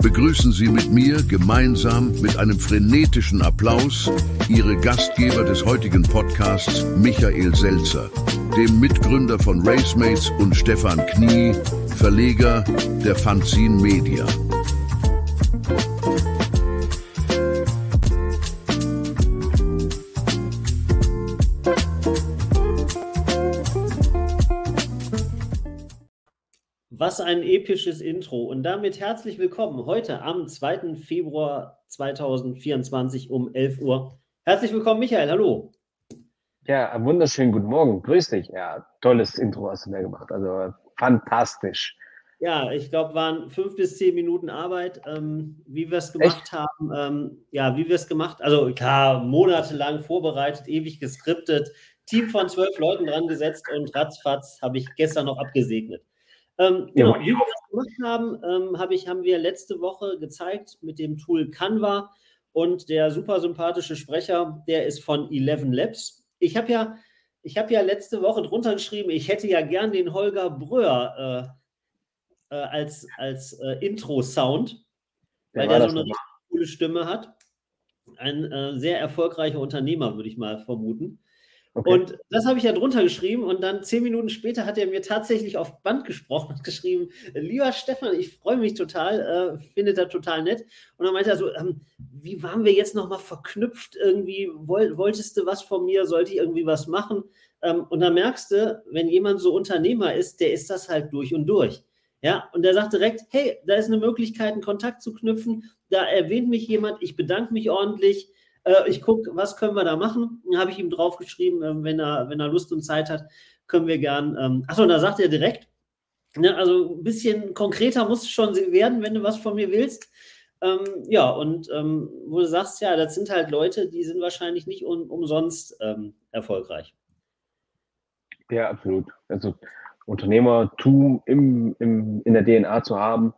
begrüßen Sie mit mir gemeinsam mit einem frenetischen Applaus Ihre Gastgeber des heutigen Podcasts, Michael Selzer, dem Mitgründer von Racemates und Stefan Knie, Verleger der Fanzine Media. Was ein episches Intro. Und damit herzlich willkommen heute am 2. Februar 2024 um 11 Uhr. Herzlich willkommen, Michael. Hallo. Ja, wunderschönen guten Morgen. Grüß dich. Ja, tolles Intro hast du mir gemacht. Also fantastisch. Ja, ich glaube, waren fünf bis zehn Minuten Arbeit, ähm, wie wir es gemacht Echt? haben. Ähm, ja, wie wir es gemacht Also klar, monatelang vorbereitet, ewig geskriptet, Team von zwölf Leuten dran gesetzt und ratzfatz habe ich gestern noch abgesegnet. Ähm, genau, wie wir das gemacht haben, ähm, hab ich, haben wir letzte Woche gezeigt mit dem Tool Canva und der super sympathische Sprecher, der ist von Eleven Labs. Ich habe ja, ich ja letzte Woche drunter geschrieben, ich hätte ja gern den Holger Bröhr äh, äh, als, als äh, Intro-Sound, weil der, der so eine richtig coole Stimme hat. Ein äh, sehr erfolgreicher Unternehmer, würde ich mal vermuten. Okay. Und das habe ich ja drunter geschrieben und dann zehn Minuten später hat er mir tatsächlich auf Band gesprochen und geschrieben, lieber Stefan, ich freue mich total, äh, finde das total nett. Und dann meinte er so, ähm, wie waren wir jetzt nochmal verknüpft irgendwie, Woll, wolltest du was von mir, sollte ich irgendwie was machen? Ähm, und dann merkst du, wenn jemand so Unternehmer ist, der ist das halt durch und durch. Ja, und der sagt direkt, hey, da ist eine Möglichkeit, einen Kontakt zu knüpfen, da erwähnt mich jemand, ich bedanke mich ordentlich, äh, ich gucke, was können wir da machen. Habe ich ihm draufgeschrieben, äh, wenn, er, wenn er Lust und Zeit hat, können wir gern. Ähm, achso, und da sagt er direkt, ne, also ein bisschen konkreter muss es schon werden, wenn du was von mir willst. Ähm, ja, und ähm, wo du sagst, ja, das sind halt Leute, die sind wahrscheinlich nicht um, umsonst ähm, erfolgreich. Ja, absolut. Also Unternehmertum im, im, in der DNA zu haben,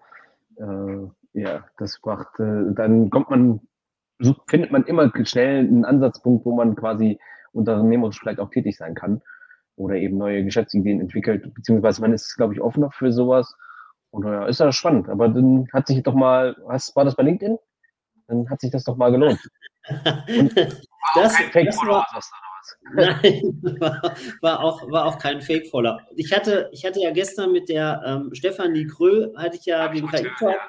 äh, ja, das macht, äh, dann kommt man so findet man immer schnell einen Ansatzpunkt, wo man quasi unternehmerisch vielleicht auch tätig sein kann oder eben neue Geschäftsideen entwickelt, beziehungsweise man ist, glaube ich, offener für sowas. Und ja, ist ja spannend. Aber dann hat sich doch mal, was war das bei LinkedIn? Dann hat sich das doch mal gelohnt. Und das, das war, Nein, war, war, auch, war auch kein Fake-Follower. Ich hatte, ich hatte ja gestern mit der ähm, Stefanie Kröll, hatte ich ja den KI-Talk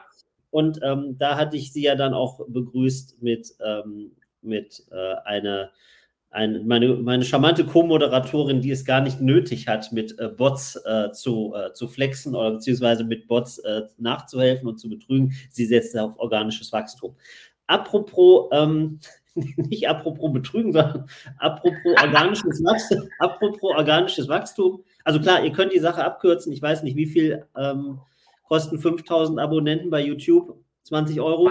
und ähm, da hatte ich sie ja dann auch begrüßt mit, ähm, mit äh, einer, ein, meine, meine charmante Co-Moderatorin, die es gar nicht nötig hat, mit äh, Bots äh, zu, äh, zu flexen oder beziehungsweise mit Bots äh, nachzuhelfen und zu betrügen. Sie setzt auf organisches Wachstum. Apropos, ähm, nicht apropos betrügen, sondern apropos organisches Wachstum, apropos organisches Wachstum. Also klar, ihr könnt die Sache abkürzen. Ich weiß nicht, wie viel ähm, kosten 5000 Abonnenten bei YouTube 20 Euro?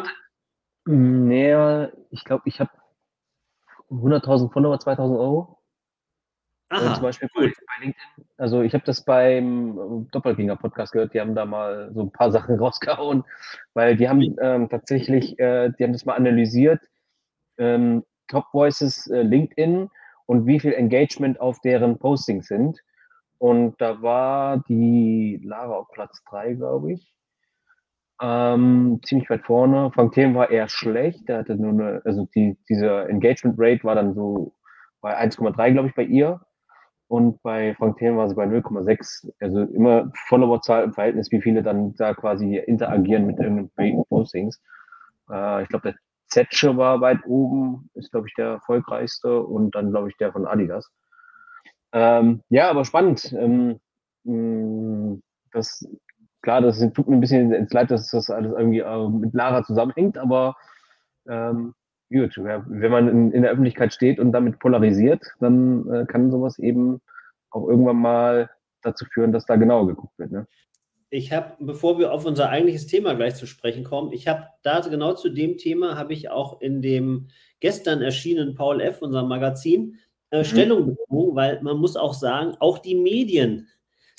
Nee, ich glaube, ich habe 100.000 Follower, 2000 Euro. Aha, Und zum Beispiel cool. bei LinkedIn. Also ich habe das beim Doppelgänger-Podcast gehört, die haben da mal so ein paar Sachen rausgehauen, weil die haben ähm, tatsächlich, äh, die haben das mal analysiert, ähm, Top Voices äh, LinkedIn und wie viel Engagement auf deren Postings sind. Und da war die Lara auf Platz 3, glaube ich. Ähm, ziemlich weit vorne. Frank Thiem war eher schlecht. Der hatte nur eine, also die, diese Engagement Rate war dann so bei 1,3, glaube ich, bei ihr. Und bei Frank Thiem war sie bei 0,6. Also immer Followerzahl im Verhältnis, wie viele dann da quasi interagieren mit irgendwelchen Postings. Äh, ich glaube, der Zetsche war weit oben, ist, glaube ich, der erfolgreichste. Und dann, glaube ich, der von Adidas. Ähm, ja, aber spannend. Ähm, mm, das, klar, das tut mir ein bisschen ins Leid, dass das alles irgendwie äh, mit Lara zusammenhängt, aber ähm, gut, wenn man in, in, der Öffentlichkeit steht und damit polarisiert, dann äh, kann sowas eben auch irgendwann mal dazu führen, dass da genauer geguckt wird. Ne? Ich habe, bevor wir auf unser eigentliches Thema gleich zu sprechen kommen, ich habe da genau zu dem Thema habe ich auch in dem gestern erschienenen Paul F. unserem Magazin mhm. Stellung bezogen, weil man muss auch sagen, auch die Medien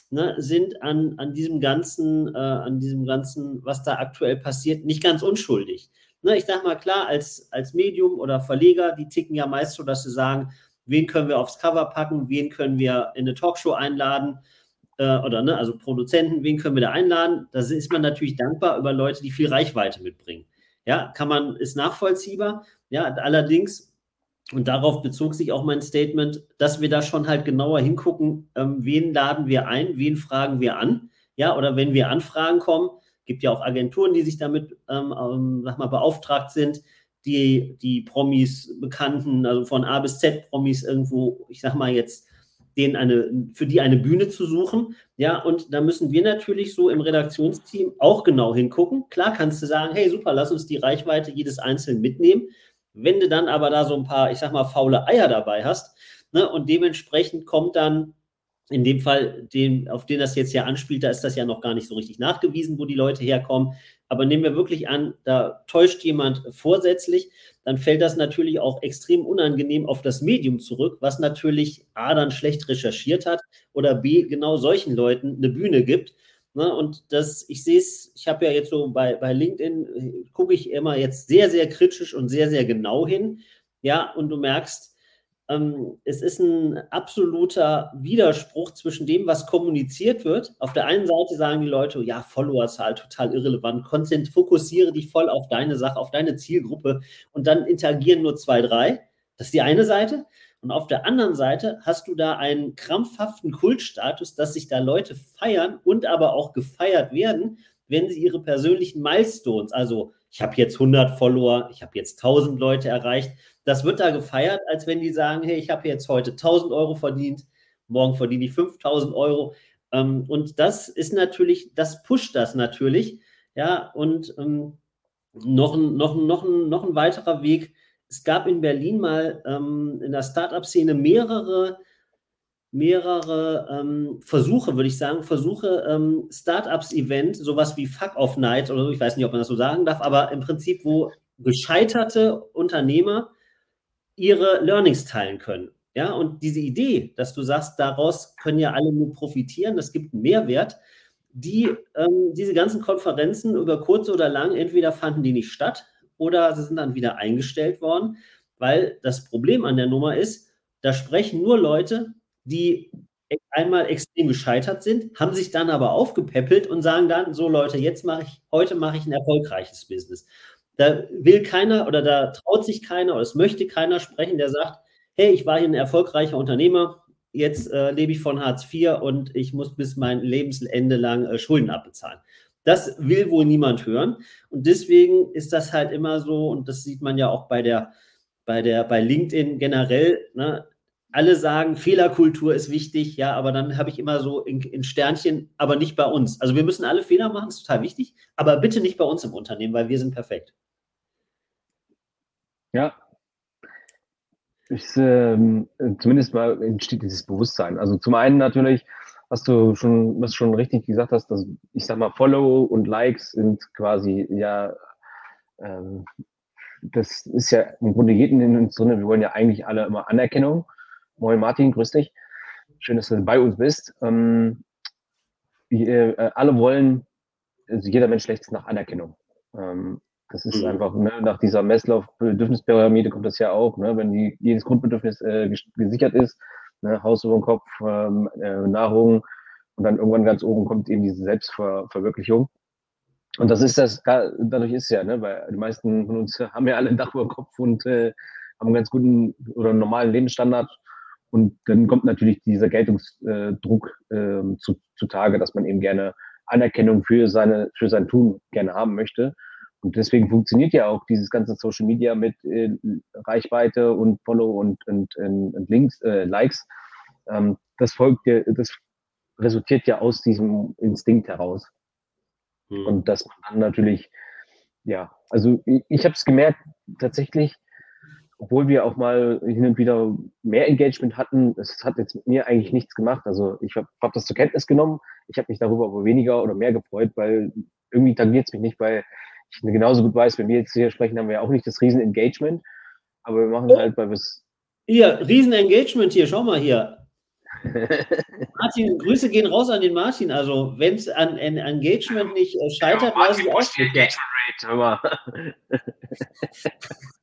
ne, sind an, an diesem ganzen, äh, an diesem ganzen, was da aktuell passiert, nicht ganz unschuldig. Ne, ich sage mal klar, als, als Medium oder Verleger, die ticken ja meist so, dass sie sagen, wen können wir aufs Cover packen, wen können wir in eine Talkshow einladen. äh, oder ne, also Produzenten, wen können wir da einladen? Da ist man natürlich dankbar über Leute, die viel Reichweite mitbringen. Ja, kann man, ist nachvollziehbar. Ja, allerdings, und darauf bezog sich auch mein Statement, dass wir da schon halt genauer hingucken, ähm, wen laden wir ein, wen fragen wir an. Ja, oder wenn wir Anfragen kommen, gibt ja auch Agenturen, die sich damit, ähm, ähm, sag mal, beauftragt sind, die, die Promis, Bekannten, also von A bis Z Promis irgendwo, ich sag mal jetzt, denen eine, für die eine Bühne zu suchen. Ja, und da müssen wir natürlich so im Redaktionsteam auch genau hingucken. Klar kannst du sagen, hey, super, lass uns die Reichweite jedes Einzelnen mitnehmen. Wenn du dann aber da so ein paar, ich sag mal, faule Eier dabei hast, ne, und dementsprechend kommt dann in dem Fall, den, auf den das jetzt ja anspielt, da ist das ja noch gar nicht so richtig nachgewiesen, wo die Leute herkommen. Aber nehmen wir wirklich an, da täuscht jemand vorsätzlich, dann fällt das natürlich auch extrem unangenehm auf das Medium zurück, was natürlich A dann schlecht recherchiert hat oder B genau solchen Leuten eine Bühne gibt. Ne? Und das, ich sehe es, ich habe ja jetzt so bei, bei LinkedIn, gucke ich immer jetzt sehr, sehr kritisch und sehr, sehr genau hin. Ja, und du merkst, ähm, es ist ein absoluter Widerspruch zwischen dem, was kommuniziert wird. Auf der einen Seite sagen die Leute, ja, Followerzahl total irrelevant, Konzent, fokussiere dich voll auf deine Sache, auf deine Zielgruppe und dann interagieren nur zwei, drei. Das ist die eine Seite. Und auf der anderen Seite hast du da einen krampfhaften Kultstatus, dass sich da Leute feiern und aber auch gefeiert werden, wenn sie ihre persönlichen Milestones, also ich habe jetzt 100 Follower, ich habe jetzt 1000 Leute erreicht, das wird da gefeiert, als wenn die sagen, hey, ich habe jetzt heute 1000 Euro verdient, morgen verdiene ich 5000 Euro. Ähm, und das ist natürlich, das pusht das natürlich. Ja, und ähm, noch, ein, noch, noch, ein, noch ein weiterer Weg. Es gab in Berlin mal ähm, in der Startup-Szene mehrere, mehrere ähm, Versuche, würde ich sagen, Versuche, ähm, Startups-Event, sowas wie Fuck-Off-Night oder so, ich weiß nicht, ob man das so sagen darf, aber im Prinzip, wo gescheiterte Unternehmer ihre Learnings teilen können. Ja, und diese Idee, dass du sagst, daraus können ja alle nur profitieren, das gibt einen Mehrwert, die, ähm, diese ganzen Konferenzen über kurz oder lang, entweder fanden die nicht statt oder sie sind dann wieder eingestellt worden, weil das Problem an der Nummer ist, da sprechen nur Leute, die einmal extrem gescheitert sind, haben sich dann aber aufgepäppelt und sagen dann, so Leute, jetzt mache ich, heute mache ich ein erfolgreiches Business. Da will keiner oder da traut sich keiner oder es möchte keiner sprechen, der sagt, hey, ich war hier ein erfolgreicher Unternehmer, jetzt äh, lebe ich von Hartz IV und ich muss bis mein Lebensende lang äh, Schulden abbezahlen. Das will wohl niemand hören. Und deswegen ist das halt immer so, und das sieht man ja auch bei der, bei der, bei LinkedIn generell, ne, alle sagen, Fehlerkultur ist wichtig, ja, aber dann habe ich immer so in, in, Sternchen, aber nicht bei uns. Also wir müssen alle Fehler machen, ist total wichtig, aber bitte nicht bei uns im Unternehmen, weil wir sind perfekt. Ja. Ich, ähm, zumindest mal entsteht dieses Bewusstsein. Also zum einen natürlich, was du schon, was schon richtig gesagt hast, dass ich sag mal, Follow und Likes sind quasi ja, ähm, das ist ja im Grunde jeden in uns drin. Wir wollen ja eigentlich alle immer Anerkennung. Moin Martin, grüß dich. Schön, dass du bei uns bist. Ähm, wir, äh, alle wollen, also jeder Mensch schlägt nach Anerkennung. Ähm, das ist mhm. einfach, ne, nach dieser Messlauf-Bedürfnispyramide kommt das ja auch, ne, wenn die, jedes Grundbedürfnis äh, gesichert ist, ne, Haus über den Kopf, ähm, äh, Nahrung und dann irgendwann ganz oben kommt eben diese Selbstverwirklichung. Und das ist das, dadurch ist ja, ne, weil die meisten von uns haben ja alle ein Dach über dem Kopf und äh, haben einen ganz guten oder einen normalen Lebensstandard. Und dann kommt natürlich dieser Geltungsdruck äh, zu, zutage, dass man eben gerne Anerkennung für seine, für sein Tun gerne haben möchte. Und deswegen funktioniert ja auch dieses ganze Social Media mit äh, Reichweite und Follow und, und, und, und Links, äh, Likes. Ähm, das folgt ja, das resultiert ja aus diesem Instinkt heraus. Mhm. Und dass man dann natürlich, ja, also ich, ich habe es gemerkt, tatsächlich, obwohl wir auch mal hin und wieder mehr Engagement hatten, es hat jetzt mit mir eigentlich nichts gemacht. Also ich habe hab das zur Kenntnis genommen. Ich habe mich darüber aber weniger oder mehr gefreut, weil irgendwie tangiert es mich nicht, weil genauso gut weiß, wenn wir jetzt hier sprechen, haben wir ja auch nicht das Riesen-Engagement, aber wir machen oh. halt, weil wir es. Hier, Riesen-Engagement hier, schau mal hier. Martin, Grüße gehen raus an den Martin. Also, wenn es an, an, Engagement nicht äh, scheitert, ja, weiß ich Engagement Rate,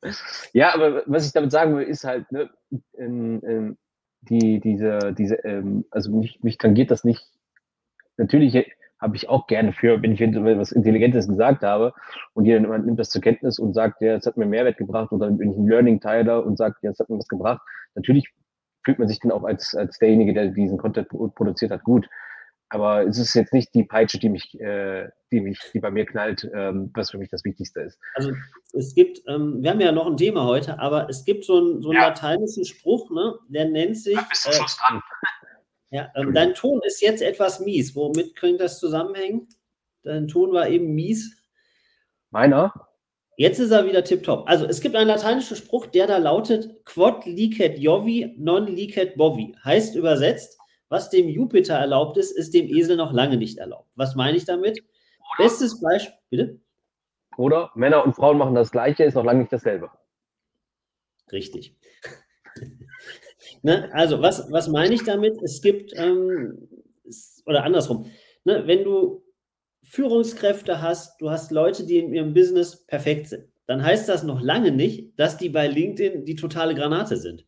ja, aber was ich damit sagen will, ist halt, ne, ähm, ähm, die, diese, diese, ähm, also mich, mich tangiert das nicht natürlich habe ich auch gerne für, wenn ich was Intelligentes gesagt habe und jemand nimmt das zur Kenntnis und sagt, ja, es hat mir Mehrwert gebracht oder bin ich ein Learning-Teiler und sagt, ja, es hat mir was gebracht. Natürlich fühlt man sich dann auch als, als derjenige, der diesen Content produziert hat, gut. Aber es ist jetzt nicht die Peitsche, die mich, äh, die mich, die bei mir knallt, ähm, was für mich das Wichtigste ist. Also es gibt, ähm, wir haben ja noch ein Thema heute, aber es gibt so, ein, so einen ja. lateinischen Spruch, ne, der nennt sich. Da bist du äh, dran. Ja, ähm, dein Ton ist jetzt etwas mies. Womit könnte das zusammenhängen? Dein Ton war eben mies. Meiner? Jetzt ist er wieder tipptopp. Also es gibt einen lateinischen Spruch, der da lautet Quod licet Jovi, non licet bovi. Heißt übersetzt, was dem Jupiter erlaubt ist, ist dem Esel noch lange nicht erlaubt. Was meine ich damit? Oder, Bestes Beispiel, bitte? Oder Männer und Frauen machen das Gleiche, ist noch lange nicht dasselbe. Richtig. Ne? Also, was, was meine ich damit? Es gibt, ähm, oder andersrum, ne? wenn du Führungskräfte hast, du hast Leute, die in ihrem Business perfekt sind, dann heißt das noch lange nicht, dass die bei LinkedIn die totale Granate sind.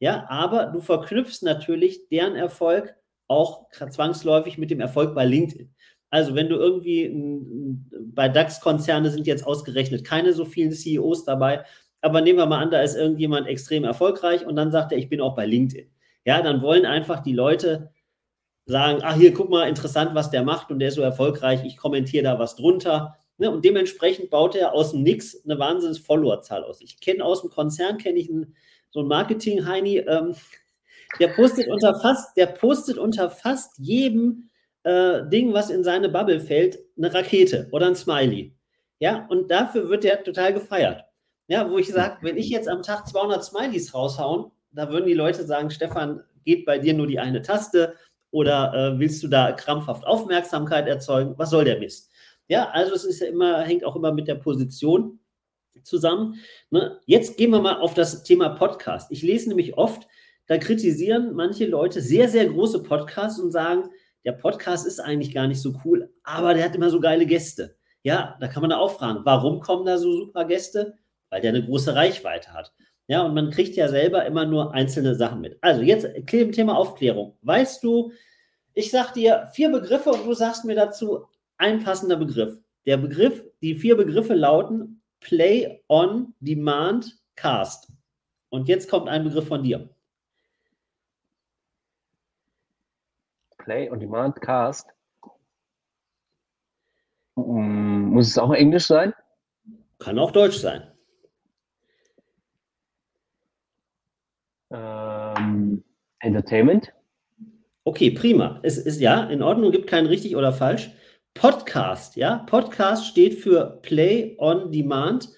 Ja, aber du verknüpfst natürlich deren Erfolg auch zwangsläufig mit dem Erfolg bei LinkedIn. Also wenn du irgendwie bei DAX-Konzerne sind jetzt ausgerechnet keine so vielen CEOs dabei, aber nehmen wir mal an, da ist irgendjemand extrem erfolgreich und dann sagt er, ich bin auch bei LinkedIn. Ja, dann wollen einfach die Leute sagen, ach hier, guck mal, interessant, was der macht und der ist so erfolgreich, ich kommentiere da was drunter. Ne? Und dementsprechend baut er aus dem Nix eine wahnsinns Followerzahl aus. Ich kenne aus dem Konzern, kenne ich einen so ein Marketing-Heini, ähm, der postet unter fast, der postet unter fast jedem äh, Ding, was in seine Bubble fällt, eine Rakete oder ein Smiley. Ja, und dafür wird der total gefeiert. Ja, wo ich sage, wenn ich jetzt am Tag 200 Smileys raushauen, da würden die Leute sagen, Stefan, geht bei dir nur die eine Taste oder äh, willst du da krampfhaft Aufmerksamkeit erzeugen? Was soll der Mist? Ja, also es ist ja immer, hängt auch immer mit der Position zusammen. Ne? Jetzt gehen wir mal auf das Thema Podcast. Ich lese nämlich oft, da kritisieren manche Leute sehr, sehr große Podcasts und sagen, der Podcast ist eigentlich gar nicht so cool, aber der hat immer so geile Gäste. Ja, da kann man da auch fragen, warum kommen da so super Gäste? Weil der eine große Reichweite hat. Ja, und man kriegt ja selber immer nur einzelne Sachen mit. Also jetzt Thema Aufklärung. Weißt du, ich sag dir vier Begriffe und du sagst mir dazu ein passender Begriff. Der Begriff, die vier Begriffe lauten Play on Demand Cast. Und jetzt kommt ein Begriff von dir. Play on Demand Cast. Mm, muss es auch Englisch sein? Kann auch Deutsch sein. Ähm, Entertainment. Okay, prima. Es ist ja in Ordnung, gibt kein richtig oder falsch. Podcast, ja. Podcast steht für Play on Demand.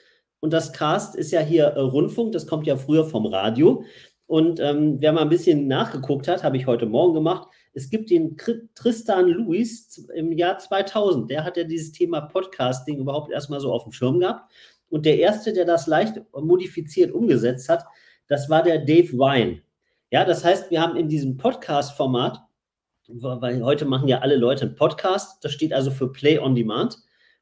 Und das Cast ist ja hier äh, Rundfunk, das kommt ja früher vom Radio. Und ähm, wer mal ein bisschen nachgeguckt hat, habe ich heute Morgen gemacht. Es gibt den Tristan Lewis im Jahr 2000. Der hat ja dieses Thema Podcasting überhaupt erstmal so auf dem Schirm gehabt. Und der erste, der das leicht modifiziert umgesetzt hat, das war der Dave Wine. Ja, das heißt, wir haben in diesem Podcast-Format weil heute machen ja alle Leute einen Podcast. Das steht also für Play on Demand.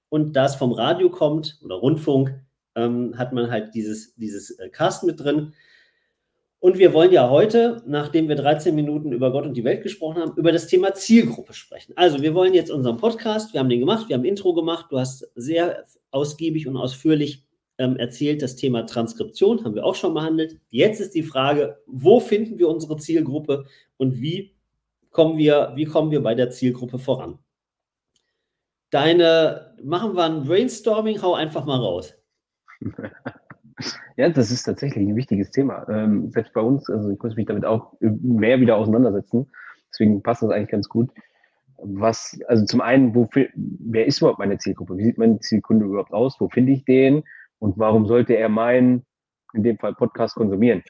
Und da es vom Radio kommt oder Rundfunk, ähm, hat man halt dieses, dieses äh, Cast mit drin. Und wir wollen ja heute, nachdem wir 13 Minuten über Gott und die Welt gesprochen haben, über das Thema Zielgruppe sprechen. Also wir wollen jetzt unseren Podcast, wir haben den gemacht, wir haben Intro gemacht, du hast sehr ausgiebig und ausführlich ähm, erzählt, das Thema Transkription haben wir auch schon behandelt. Jetzt ist die Frage, wo finden wir unsere Zielgruppe und wie kommen wir, wie kommen wir bei der Zielgruppe voran? Deine, machen wir ein Brainstorming, hau einfach mal raus. Ja, das ist tatsächlich ein wichtiges Thema. Ähm, selbst bei uns, also ich muss mich damit auch mehr wieder auseinandersetzen. Deswegen passt das eigentlich ganz gut. Was, also zum einen, wo, wer ist überhaupt meine Zielgruppe? Wie sieht mein Zielkunde überhaupt aus? Wo finde ich den? Und warum sollte er meinen, in dem Fall Podcast konsumieren?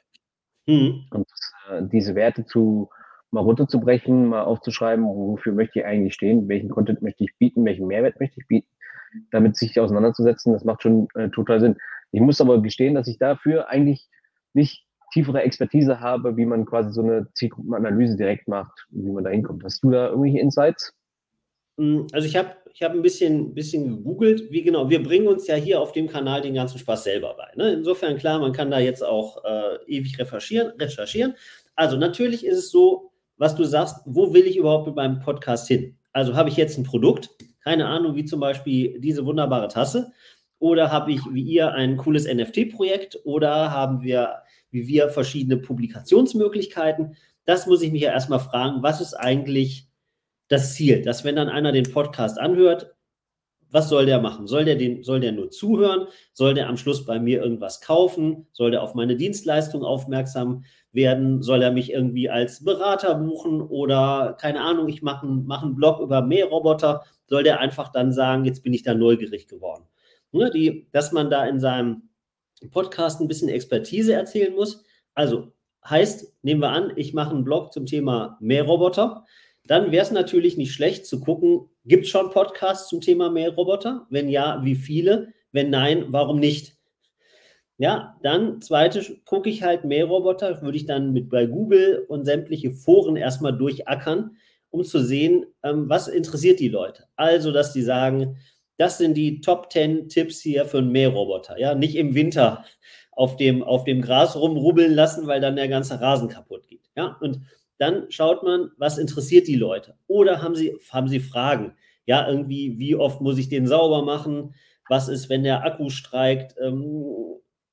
Mhm. Und äh, diese Werte zu, mal runterzubrechen, mal aufzuschreiben, wofür möchte ich eigentlich stehen, welchen Content möchte ich bieten, welchen Mehrwert möchte ich bieten, damit sich auseinanderzusetzen, das macht schon äh, total Sinn. Ich muss aber gestehen, dass ich dafür eigentlich nicht tiefere Expertise habe, wie man quasi so eine Zielgruppenanalyse direkt macht, wie man da hinkommt. Hast du da irgendwelche Insights? Hm, also ich habe ich hab ein bisschen, bisschen gegoogelt, wie genau, wir bringen uns ja hier auf dem Kanal den ganzen Spaß selber bei. Ne? Insofern klar, man kann da jetzt auch äh, ewig recherchieren, recherchieren. Also natürlich ist es so, was du sagst, wo will ich überhaupt mit meinem Podcast hin? Also habe ich jetzt ein Produkt, keine Ahnung, wie zum Beispiel diese wunderbare Tasse, oder habe ich wie ihr ein cooles NFT-Projekt oder haben wir wie wir verschiedene Publikationsmöglichkeiten. Das muss ich mich ja erstmal fragen, was ist eigentlich das Ziel? Dass wenn dann einer den Podcast anhört, was soll der machen? Soll der, den, soll der nur zuhören? Soll der am Schluss bei mir irgendwas kaufen? Soll der auf meine Dienstleistung aufmerksam werden? Soll er mich irgendwie als Berater buchen? Oder keine Ahnung, ich mache einen, mach einen Blog über Mähroboter. Soll der einfach dann sagen, jetzt bin ich da neugierig geworden? Ne, die, dass man da in seinem Podcast ein bisschen Expertise erzählen muss. Also heißt, nehmen wir an, ich mache einen Blog zum Thema Mähroboter dann wäre es natürlich nicht schlecht zu gucken, gibt es schon Podcasts zum Thema Mähroboter? Wenn ja, wie viele? Wenn nein, warum nicht? Ja, dann zweite gucke ich halt Mähroboter, würde ich dann mit bei Google und sämtliche Foren erstmal durchackern, um zu sehen, ähm, was interessiert die Leute. Also, dass die sagen, das sind die Top 10 Tipps hier für einen Mähroboter. Ja, nicht im Winter auf dem, auf dem Gras rumrubbeln lassen, weil dann der ganze Rasen kaputt geht. Ja, und dann schaut man, was interessiert die Leute. Oder haben sie, haben sie Fragen? Ja, irgendwie, wie oft muss ich den sauber machen? Was ist, wenn der Akku streikt? Ähm,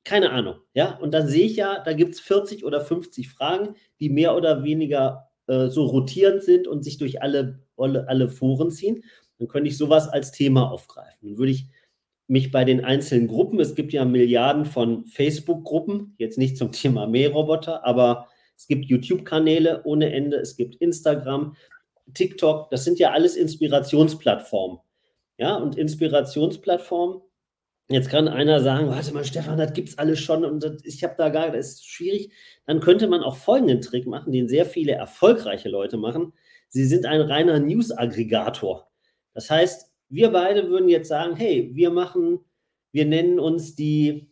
keine Ahnung. Ja, und dann sehe ich ja, da gibt es 40 oder 50 Fragen, die mehr oder weniger äh, so rotierend sind und sich durch alle, alle, alle Foren ziehen. Dann könnte ich sowas als Thema aufgreifen. Dann würde ich mich bei den einzelnen Gruppen, es gibt ja Milliarden von Facebook-Gruppen, jetzt nicht zum Thema Mähroboter, aber es gibt YouTube-Kanäle ohne Ende, es gibt Instagram, TikTok, das sind ja alles Inspirationsplattformen. Ja, und Inspirationsplattformen, jetzt kann einer sagen, warte mal, Stefan, das gibt es alles schon und das, ich habe da gar, das ist schwierig. Dann könnte man auch folgenden Trick machen, den sehr viele erfolgreiche Leute machen. Sie sind ein reiner News-Aggregator. Das heißt, wir beide würden jetzt sagen, hey, wir machen, wir nennen uns die,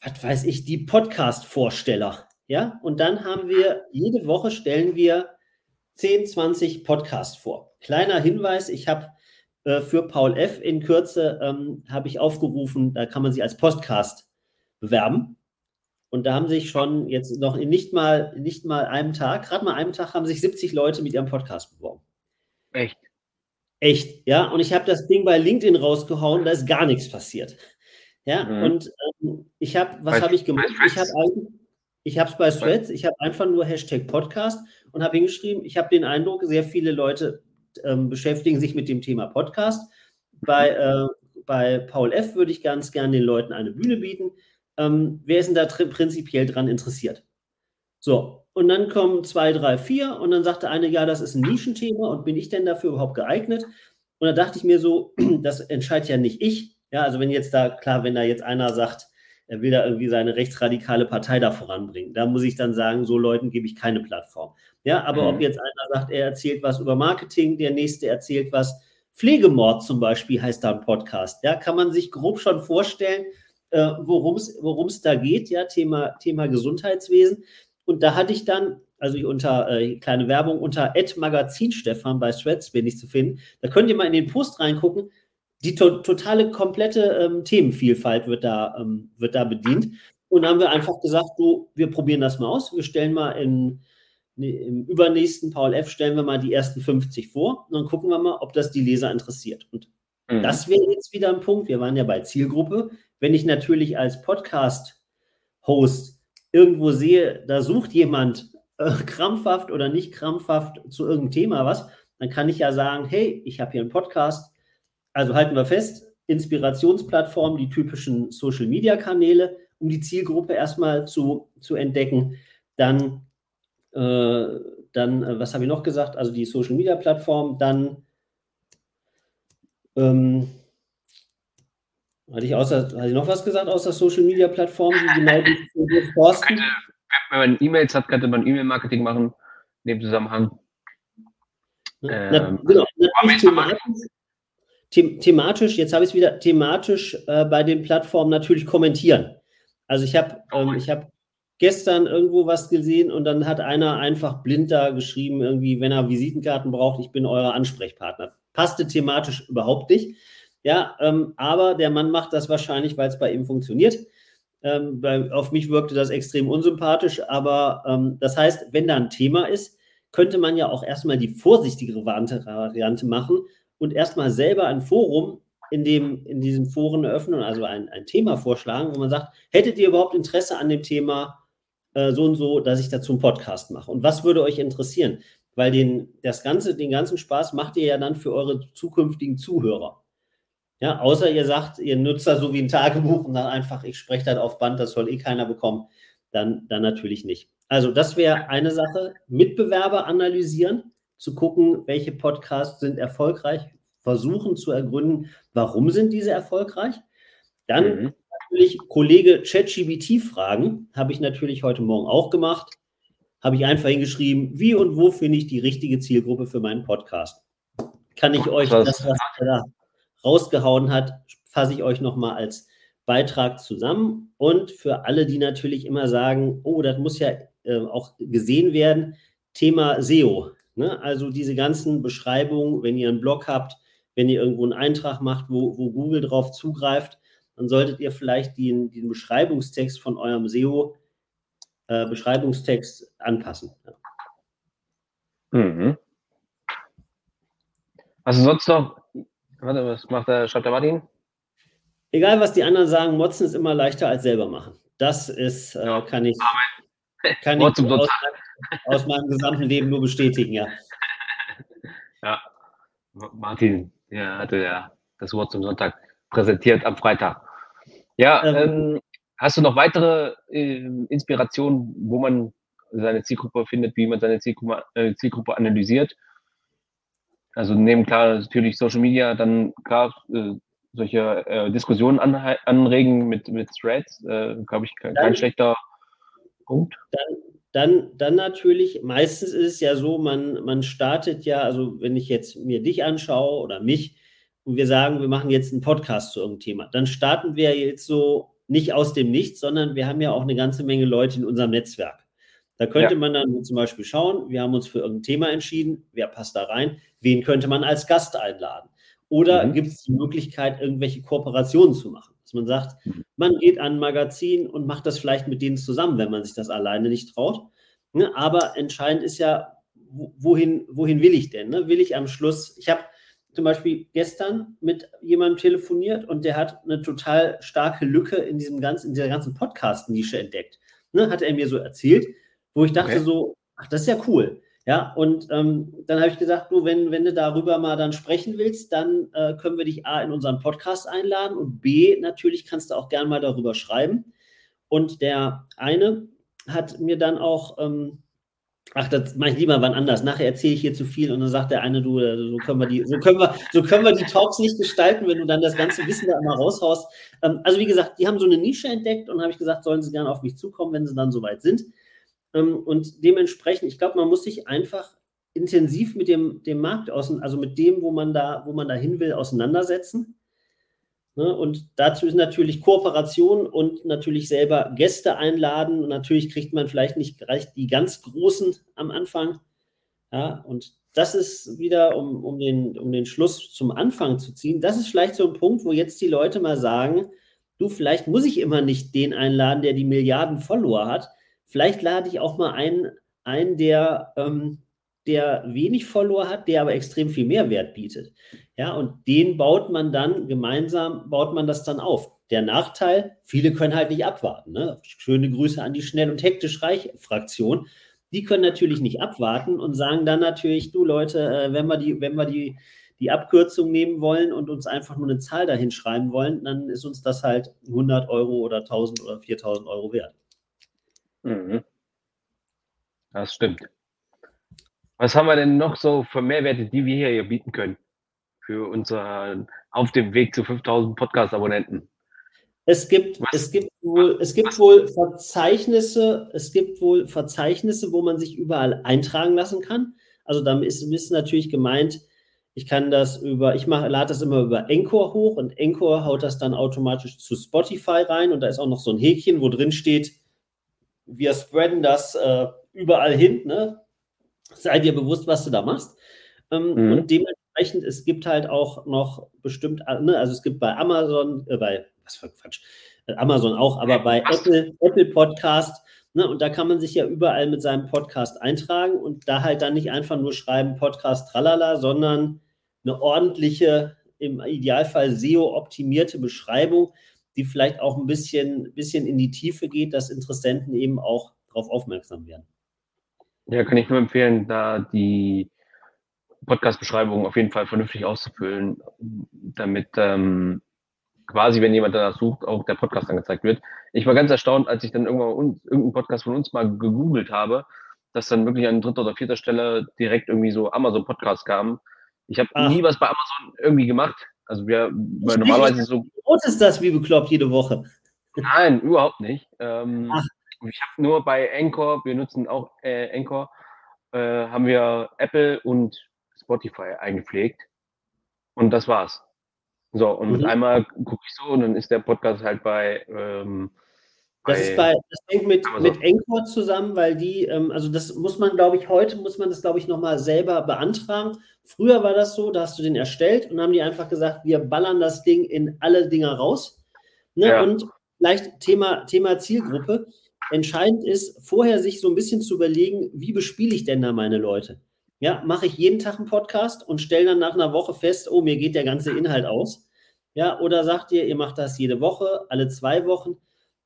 was weiß ich, die Podcast-Vorsteller. Ja, und dann haben wir, jede Woche stellen wir 10, 20 Podcasts vor. Kleiner Hinweis, ich habe äh, für Paul F. in Kürze ähm, habe ich aufgerufen, da kann man sich als Podcast bewerben. Und da haben sich schon jetzt noch in nicht mal, nicht mal einem Tag, gerade mal einem Tag, haben sich 70 Leute mit ihrem Podcast beworben. Echt? Echt, ja. Und ich habe das Ding bei LinkedIn rausgehauen, da ist gar nichts passiert. Ja, mhm. und ähm, ich habe, was habe ich gemacht? Ich habe eigentlich ich habe es bei Threads, ich habe einfach nur Hashtag Podcast und habe hingeschrieben, ich habe den Eindruck, sehr viele Leute ähm, beschäftigen sich mit dem Thema Podcast. Bei, äh, bei Paul F. würde ich ganz gerne den Leuten eine Bühne bieten. Ähm, wer ist denn da prinzipiell dran interessiert? So, und dann kommen zwei, drei, vier und dann sagte eine, ja, das ist ein Nischenthema und bin ich denn dafür überhaupt geeignet? Und da dachte ich mir so, das entscheidet ja nicht ich. Ja, also wenn jetzt da, klar, wenn da jetzt einer sagt, er will da irgendwie seine rechtsradikale Partei da voranbringen. Da muss ich dann sagen, so Leuten gebe ich keine Plattform. Ja, aber mhm. ob jetzt einer sagt, er erzählt was über Marketing, der nächste erzählt was, Pflegemord zum Beispiel heißt da ein Podcast. Ja, kann man sich grob schon vorstellen, äh, worum es da geht, ja, Thema, Thema Gesundheitswesen. Und da hatte ich dann, also unter äh, kleine Werbung, unter Magazin Stefan bei Threads bin ich zu finden. Da könnt ihr mal in den Post reingucken die to totale, komplette ähm, Themenvielfalt wird da, ähm, wird da bedient. Und dann haben wir einfach gesagt, du, wir probieren das mal aus. Wir stellen mal in, im übernächsten Paul F. stellen wir mal die ersten 50 vor und dann gucken wir mal, ob das die Leser interessiert. Und mhm. das wäre jetzt wieder ein Punkt. Wir waren ja bei Zielgruppe. Wenn ich natürlich als Podcast-Host irgendwo sehe, da sucht jemand äh, krampfhaft oder nicht krampfhaft zu irgendeinem Thema was, dann kann ich ja sagen, hey, ich habe hier einen Podcast, also halten wir fest, Inspirationsplattformen, die typischen Social-Media-Kanäle, um die Zielgruppe erstmal zu, zu entdecken. Dann, äh, dann äh, was habe ich noch gesagt? Also die Social-Media-Plattform, dann ähm, hatte ich, außer, hatte ich noch was gesagt außer Social Media Plattformen, die genau die forsten? Wenn man E-Mails hat, könnte man E-Mail-Marketing machen, in dem Zusammenhang. Ja, ähm, genau, natürlich thematisch, The thematisch, jetzt habe ich es wieder, thematisch äh, bei den Plattformen natürlich kommentieren. Also ich habe ähm, ich hab gestern irgendwo was gesehen und dann hat einer einfach blind da geschrieben, irgendwie, wenn er Visitenkarten braucht, ich bin euer Ansprechpartner. Passte thematisch überhaupt nicht. Ja, ähm, aber der Mann macht das wahrscheinlich, weil es bei ihm funktioniert. Ähm, bei, auf mich wirkte das extrem unsympathisch, aber ähm, das heißt, wenn da ein Thema ist, könnte man ja auch erstmal die vorsichtigere Variante machen und erstmal selber ein Forum in, dem, in diesen Foren eröffnen, also ein, ein Thema vorschlagen, wo man sagt, hättet ihr überhaupt Interesse an dem Thema äh, so und so, dass ich dazu einen Podcast mache? Und was würde euch interessieren? Weil den, das Ganze, den ganzen Spaß macht ihr ja dann für eure zukünftigen Zuhörer. Ja, außer ihr sagt, ihr nutzt das so wie ein Tagebuch und dann einfach, ich spreche das auf Band, das soll eh keiner bekommen, dann, dann natürlich nicht. Also das wäre eine Sache, Mitbewerber analysieren, zu gucken, welche Podcasts sind erfolgreich, versuchen zu ergründen, warum sind diese erfolgreich. Dann mhm. natürlich Kollege ChatGBT fragen, habe ich natürlich heute Morgen auch gemacht. Habe ich einfach hingeschrieben, wie und wo finde ich die richtige Zielgruppe für meinen Podcast. Kann ich euch das, was er da rausgehauen hat, fasse ich euch nochmal als Beitrag zusammen. Und für alle, die natürlich immer sagen, oh, das muss ja äh, auch gesehen werden, Thema SEO. Ne? Also diese ganzen Beschreibungen, wenn ihr einen Blog habt, wenn ihr irgendwo einen Eintrag macht, wo, wo Google drauf zugreift, dann solltet ihr vielleicht den, den Beschreibungstext von eurem SEO äh, Beschreibungstext anpassen. Ja. Mhm. Also sonst noch, warte, was macht der, schreibt der Martin? Egal, was die anderen sagen, motzen ist immer leichter als selber machen. Das ist, äh, kann ich, kann ich aus, aus meinem gesamten Leben nur bestätigen, ja. Ja, Martin, ja, hatte ja das Wort zum Sonntag präsentiert am Freitag. Ja, ähm, ähm, hast du noch weitere äh, Inspirationen, wo man seine Zielgruppe findet, wie man seine Zielgruppe, äh, Zielgruppe analysiert? Also neben klar natürlich Social Media, dann klar äh, solche äh, Diskussionen an, anregen mit, mit Threads, äh, glaube ich, kein, kein schlechter Punkt. Dann, dann, dann natürlich, meistens ist es ja so, man, man startet ja, also wenn ich jetzt mir dich anschaue oder mich und wir sagen, wir machen jetzt einen Podcast zu irgendeinem Thema, dann starten wir jetzt so nicht aus dem Nichts, sondern wir haben ja auch eine ganze Menge Leute in unserem Netzwerk. Da könnte ja. man dann zum Beispiel schauen, wir haben uns für irgendein Thema entschieden, wer passt da rein, wen könnte man als Gast einladen? Oder mhm. gibt es die Möglichkeit, irgendwelche Kooperationen zu machen? Dass man sagt, man geht an ein Magazin und macht das vielleicht mit denen zusammen, wenn man sich das alleine nicht traut. Ne? Aber entscheidend ist ja, wohin, wohin will ich denn? Ne? Will ich am Schluss, ich habe zum Beispiel gestern mit jemandem telefoniert und der hat eine total starke Lücke in, diesem ganzen, in dieser ganzen Podcast-Nische entdeckt. Ne? Hat er mir so erzählt, wo ich dachte okay. so, ach, das ist ja cool. Ja, und ähm, dann habe ich gesagt, du, wenn, wenn du darüber mal dann sprechen willst, dann äh, können wir dich A in unseren Podcast einladen und B, natürlich kannst du auch gern mal darüber schreiben. Und der eine hat mir dann auch, ähm, ach, das mache ich lieber wann anders. Nachher erzähle ich hier zu viel und dann sagt der eine, du, äh, so können wir die, so können wir, so können wir die Talks nicht gestalten, wenn du dann das ganze Wissen da immer raushaust. Ähm, also wie gesagt, die haben so eine Nische entdeckt und habe ich gesagt, sollen sie gerne auf mich zukommen, wenn sie dann soweit sind. Ähm, und dementsprechend, ich glaube, man muss sich einfach intensiv mit dem, dem Markt außen, also mit dem, wo man da, wo man da hin will, auseinandersetzen. Ne? Und dazu ist natürlich Kooperation und natürlich selber Gäste einladen. Und natürlich kriegt man vielleicht nicht gleich die ganz Großen am Anfang. Ja, und das ist wieder, um, um, den, um den Schluss zum Anfang zu ziehen, das ist vielleicht so ein Punkt, wo jetzt die Leute mal sagen, du, vielleicht muss ich immer nicht den einladen, der die Milliarden Follower hat, Vielleicht lade ich auch mal einen ein, der, ähm, der wenig Follower hat, der aber extrem viel Mehrwert bietet. Ja, und den baut man dann gemeinsam, baut man das dann auf. Der Nachteil, viele können halt nicht abwarten. Ne? Schöne Grüße an die schnell und hektisch reich Fraktion. Die können natürlich nicht abwarten und sagen dann natürlich, du Leute, äh, wenn wir die, wenn wir die, die Abkürzung nehmen wollen und uns einfach nur eine Zahl dahin schreiben wollen, dann ist uns das halt 100 Euro oder 1000 oder 4000 Euro wert. Mhm. Das stimmt. Was haben wir denn noch so für Mehrwerte, die wir hier bieten können für unser auf dem Weg zu 5000 Podcast-Abonnenten? Es gibt, es gibt wohl, es gibt wohl Verzeichnisse, es gibt wohl Verzeichnisse, wo man sich überall eintragen lassen kann. Also da ist, ist natürlich gemeint, ich kann das über, ich mache, lade das immer über Encore hoch und Encore haut das dann automatisch zu Spotify rein und da ist auch noch so ein Häkchen, wo drin steht, wir spreaden das äh, überall hin. Ne? Sei dir bewusst, was du da machst. Ähm, mhm. Und dementsprechend, es gibt halt auch noch bestimmt, äh, ne, also es gibt bei Amazon, äh, bei, was für Quatsch, äh, Amazon auch, aber bei Apple, Apple Podcast Ne, und da kann man sich ja überall mit seinem Podcast eintragen und da halt dann nicht einfach nur schreiben Podcast tralala, sondern eine ordentliche, im Idealfall SEO-optimierte Beschreibung, die vielleicht auch ein bisschen, bisschen in die Tiefe geht, dass Interessenten eben auch darauf aufmerksam werden. Ja, kann ich nur empfehlen, da die Podcast-Beschreibung auf jeden Fall vernünftig auszufüllen, damit ähm, quasi, wenn jemand danach sucht, auch der Podcast angezeigt wird. Ich war ganz erstaunt, als ich dann irgendwann uns, irgendeinen Podcast von uns mal gegoogelt habe, dass dann wirklich an dritter oder vierter Stelle direkt irgendwie so Amazon-Podcast kam. Ich habe nie was bei Amazon irgendwie gemacht. Also wir, weil normalerweise so. Rot ist das wie bekloppt jede Woche. Nein, überhaupt nicht. Ähm, ich habe nur bei Anchor, wir nutzen auch äh, Anchor, äh, haben wir Apple und Spotify eingepflegt. Und das war's. So, und mhm. einmal gucke ich so und dann ist der Podcast halt bei. Ähm, das ist bei, das hängt mit, mit Encore zusammen, weil die, ähm, also das muss man, glaube ich, heute muss man das, glaube ich, nochmal selber beantragen. Früher war das so, da hast du den erstellt und haben die einfach gesagt, wir ballern das Ding in alle Dinger raus. Ne? Ja. Und vielleicht Thema, Thema Zielgruppe. Entscheidend ist, vorher sich so ein bisschen zu überlegen, wie bespiele ich denn da meine Leute? Ja, mache ich jeden Tag einen Podcast und stelle dann nach einer Woche fest, oh, mir geht der ganze Inhalt aus. Ja, oder sagt ihr, ihr macht das jede Woche, alle zwei Wochen.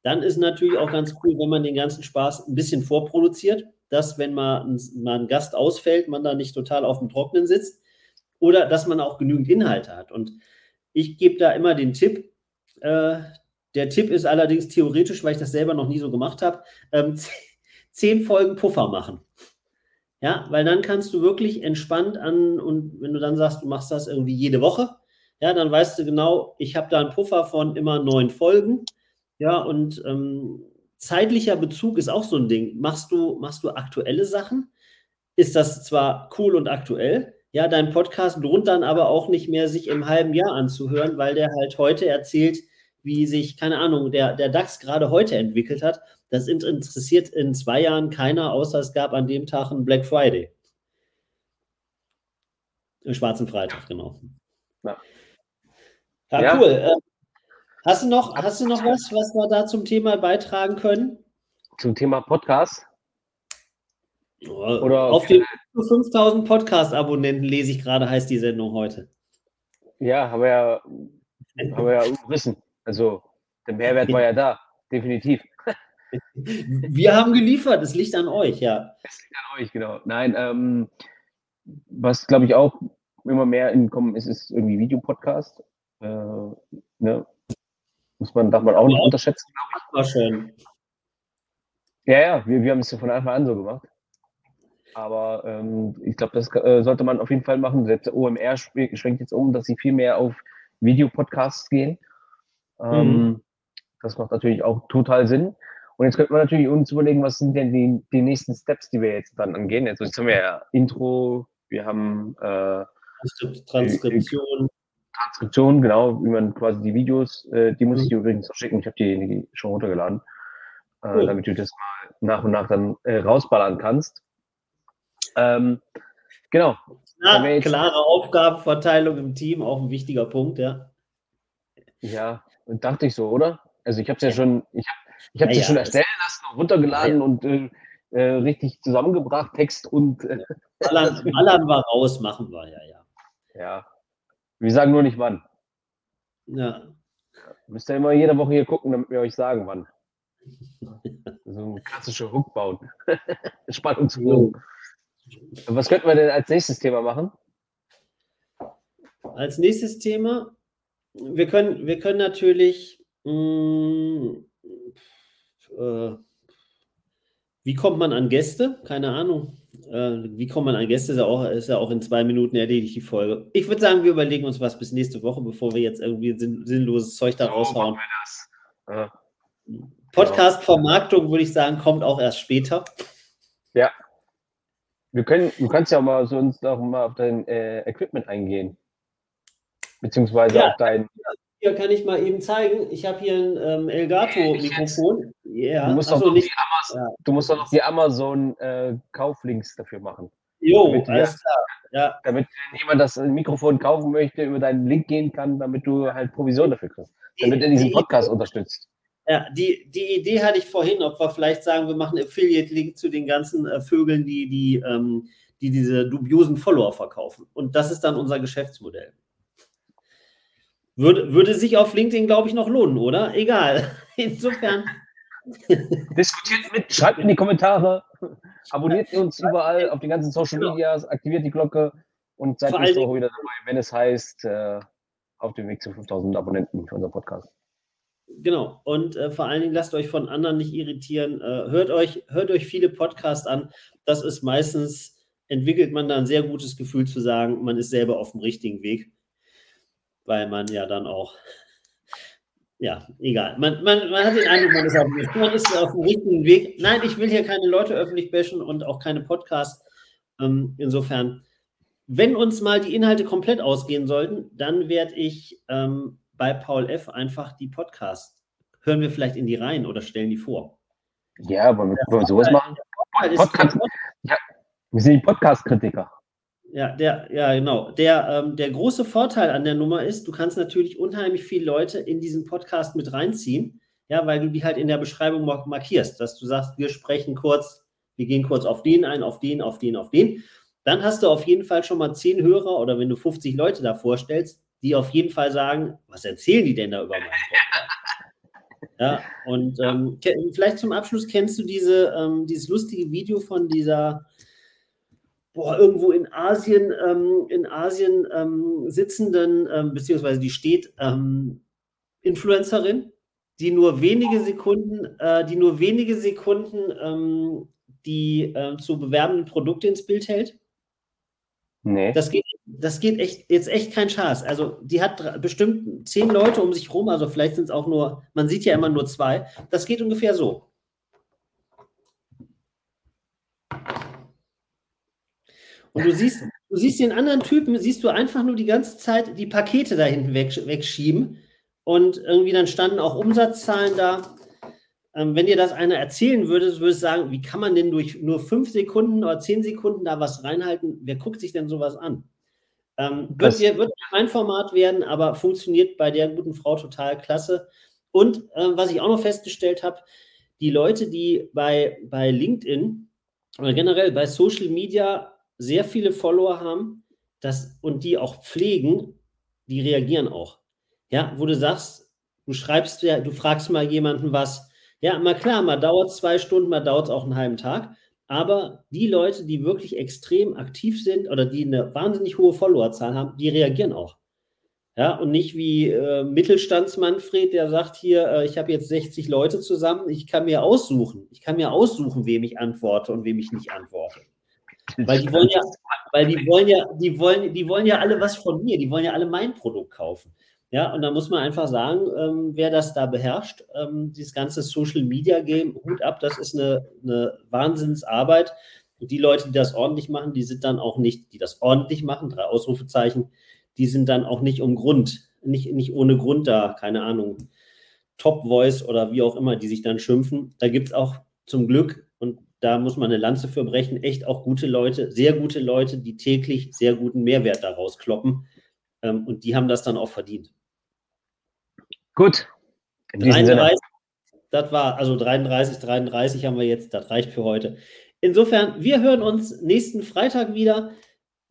Dann ist natürlich auch ganz cool, wenn man den ganzen Spaß ein bisschen vorproduziert, dass, wenn mal ein, mal ein Gast ausfällt, man da nicht total auf dem Trocknen sitzt. Oder dass man auch genügend Inhalte hat. Und ich gebe da immer den Tipp, äh, der Tipp ist allerdings theoretisch, weil ich das selber noch nie so gemacht habe, ähm, zehn Folgen Puffer machen. Ja, weil dann kannst du wirklich entspannt an und wenn du dann sagst, du machst das irgendwie jede Woche, ja, dann weißt du genau, ich habe da einen Puffer von immer neun Folgen. Ja, und ähm, zeitlicher Bezug ist auch so ein Ding. Machst du, machst du aktuelle Sachen? Ist das zwar cool und aktuell, ja, dein Podcast lohnt dann aber auch nicht mehr, sich im halben Jahr anzuhören, weil der halt heute erzählt, wie sich, keine Ahnung, der, der DAX gerade heute entwickelt hat. Das interessiert in zwei Jahren keiner, außer es gab an dem Tag einen Black Friday. Im schwarzen Freitag, genau. Ja. Ja, ja. cool. Hast, du noch, hast du noch was, was wir da zum Thema beitragen können? Zum Thema Podcast? Oder auf den 5000 Podcast-Abonnenten lese ich gerade, heißt die Sendung heute. Ja, haben wir ja, haben wir ja umrissen. Also der Mehrwert war ja da, definitiv. Wir haben geliefert, es liegt an euch, ja. Es liegt an euch, genau. Nein, ähm, was glaube ich auch immer mehr in Kommen ist, ist irgendwie Videopodcast. Äh, ne? Muss man, darf man auch nicht unterschätzen, glaube ich. Ja, ja, wir, wir haben es ja von Anfang an so gemacht. Aber ähm, ich glaube, das äh, sollte man auf jeden Fall machen. Selbst OMR schwenkt jetzt um, dass sie viel mehr auf Videopodcasts gehen. Ähm, mhm. Das macht natürlich auch total Sinn. Und jetzt könnte man natürlich uns überlegen, was sind denn die, die nächsten Steps, die wir jetzt dann angehen. Jetzt, jetzt haben wir ja Intro, wir haben äh, Transkription. Transkription, genau, wie man quasi die Videos, äh, die muss ich dir mhm. übrigens noch schicken. Ich habe die, schon runtergeladen, äh, cool. damit du das mal nach und nach dann äh, rausballern kannst. Ähm, genau. Klar, klare Aufgabenverteilung im Team, auch ein wichtiger Punkt, ja. Ja, dachte ich so, oder? Also ich habe es ja, schon, ich habe ich habe ja, schon erstellen lassen, runtergeladen ja. und äh, äh, richtig zusammengebracht, Text und. Äh, ballern, ballern wir raus, machen wir, ja, ja. Ja. Wir sagen nur nicht wann. Ja. Müsst ihr immer jede Woche hier gucken, damit wir euch sagen, wann. so ein klassischer Hook bauen. Spannungsbogen. Was könnten wir denn als nächstes Thema machen? Als nächstes Thema, wir können, wir können natürlich mh, mm, äh, wie kommt man an Gäste? Keine Ahnung. Äh, wie kommt man an Gäste? Ist ja, auch, ist ja auch in zwei Minuten erledigt, die Folge. Ich würde sagen, wir überlegen uns was bis nächste Woche, bevor wir jetzt irgendwie sinn sinnloses Zeug da raushauen. Äh, Podcast-Vermarktung, würde ich sagen, kommt auch erst später. Ja. Wir können, du kannst ja mal so uns noch mal auf dein äh, Equipment eingehen. Beziehungsweise ja, auf dein. Hier kann ich mal eben zeigen. Ich habe hier ein ähm, Elgato-Mikrofon. Ja, du musst, doch nicht, Amazon, ja. du musst doch noch die Amazon-Kauflinks äh, dafür machen. Jo, damit alles klar. Ja. Damit, wenn jemand das Mikrofon kaufen möchte, über deinen Link gehen kann, damit du halt Provision dafür kriegst. Damit er diesen Podcast unterstützt. Ja, die, die Idee hatte ich vorhin, ob wir vielleicht sagen, wir machen Affiliate-Link zu den ganzen äh, Vögeln, die, die, ähm, die diese dubiosen Follower verkaufen. Und das ist dann unser Geschäftsmodell. Würde, würde sich auf LinkedIn, glaube ich, noch lohnen, oder? Egal. Insofern. Diskutiert mit, schreibt in die Kommentare, abonniert uns überall auf den ganzen Social genau. Medias, aktiviert die Glocke und seid nächste Woche wieder dabei, wenn es heißt, äh, auf dem Weg zu 5000 Abonnenten für unseren Podcast. Genau. Und äh, vor allen Dingen lasst euch von anderen nicht irritieren. Äh, hört, euch, hört euch viele Podcasts an. Das ist meistens, entwickelt man da ein sehr gutes Gefühl zu sagen, man ist selber auf dem richtigen Weg weil man ja dann auch, ja, egal. Man, man, man hat den Eindruck, man ist, auf, man ist auf dem richtigen Weg. Nein, ich will hier keine Leute öffentlich bashen und auch keine Podcasts. Ähm, insofern, wenn uns mal die Inhalte komplett ausgehen sollten, dann werde ich ähm, bei Paul F. einfach die Podcasts, hören wir vielleicht in die Reihen oder stellen die vor. Ja, wollen wir, wollen wir sowas machen? Podcast, ja, wir sind Podcast-Kritiker. Ja, der, ja, genau. Der, ähm, der große Vorteil an der Nummer ist, du kannst natürlich unheimlich viele Leute in diesen Podcast mit reinziehen, ja, weil du die halt in der Beschreibung markierst, dass du sagst, wir sprechen kurz, wir gehen kurz auf den ein, auf den, auf den, auf den. Dann hast du auf jeden Fall schon mal zehn Hörer oder wenn du 50 Leute da vorstellst, die auf jeden Fall sagen, was erzählen die denn da über meinen Podcast? Ja, und ähm, vielleicht zum Abschluss kennst du diese, ähm, dieses lustige Video von dieser boah, irgendwo in Asien, ähm, in Asien ähm, sitzenden, ähm, beziehungsweise die steht ähm, Influencerin, die nur wenige Sekunden, äh, die nur wenige Sekunden ähm, die äh, zu bewerbenden Produkte ins Bild hält. Nee. Das geht, das geht echt, jetzt echt kein Schaß. Also, die hat bestimmt zehn Leute um sich rum, also vielleicht sind es auch nur, man sieht ja immer nur zwei. Das geht ungefähr so. Und du siehst, du siehst den anderen Typen, siehst du einfach nur die ganze Zeit die Pakete da hinten weg, wegschieben. Und irgendwie dann standen auch Umsatzzahlen da. Ähm, wenn dir das einer erzählen würde, würdest du sagen, wie kann man denn durch nur fünf Sekunden oder zehn Sekunden da was reinhalten? Wer guckt sich denn sowas an? Ähm, wird, ein Format werden, aber funktioniert bei der guten Frau total klasse. Und äh, was ich auch noch festgestellt habe, die Leute, die bei, bei LinkedIn oder generell bei Social Media sehr viele Follower haben das, und die auch pflegen, die reagieren auch. Ja, wo du sagst, du schreibst ja, du fragst mal jemanden was. Ja, mal klar, mal dauert es zwei Stunden, mal dauert es auch einen halben Tag. Aber die Leute, die wirklich extrem aktiv sind oder die eine wahnsinnig hohe Followerzahl haben, die reagieren auch. Ja, und nicht wie äh, Mittelstandsmanfred, der sagt hier, äh, ich habe jetzt 60 Leute zusammen, ich kann mir aussuchen. Ich kann mir aussuchen, wem ich antworte und wem ich nicht antworte. Weil die wollen ja, weil die wollen ja, die wollen, die wollen ja alle was von mir, die wollen ja alle mein Produkt kaufen. Ja, und da muss man einfach sagen, ähm, wer das da beherrscht, ähm, dieses ganze Social Media Game, Hut ab, das ist eine, eine Wahnsinnsarbeit. Und die Leute, die das ordentlich machen, die sind dann auch nicht, die das ordentlich machen, drei Ausrufezeichen, die sind dann auch nicht um Grund, nicht, nicht ohne Grund da, keine Ahnung, Top Voice oder wie auch immer, die sich dann schimpfen. Da gibt es auch zum Glück, und da muss man eine Lanze für brechen, echt auch gute Leute, sehr gute Leute, die täglich sehr guten Mehrwert daraus kloppen. Ähm, und die haben das dann auch verdient. Gut. 33, das war, also 33, 33 haben wir jetzt, das reicht für heute. Insofern, wir hören uns nächsten Freitag wieder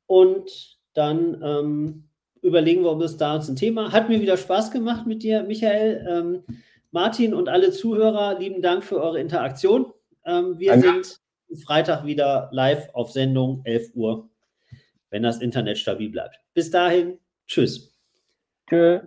und dann ähm, überlegen wir uns da uns ein Thema. Hat mir wieder Spaß gemacht mit dir, Michael. Ähm, Martin und alle Zuhörer, lieben Dank für eure Interaktion. Ähm, wir Danke. sind Freitag wieder live auf Sendung, 11 Uhr, wenn das Internet stabil bleibt. Bis dahin, tschüss. Tschüss.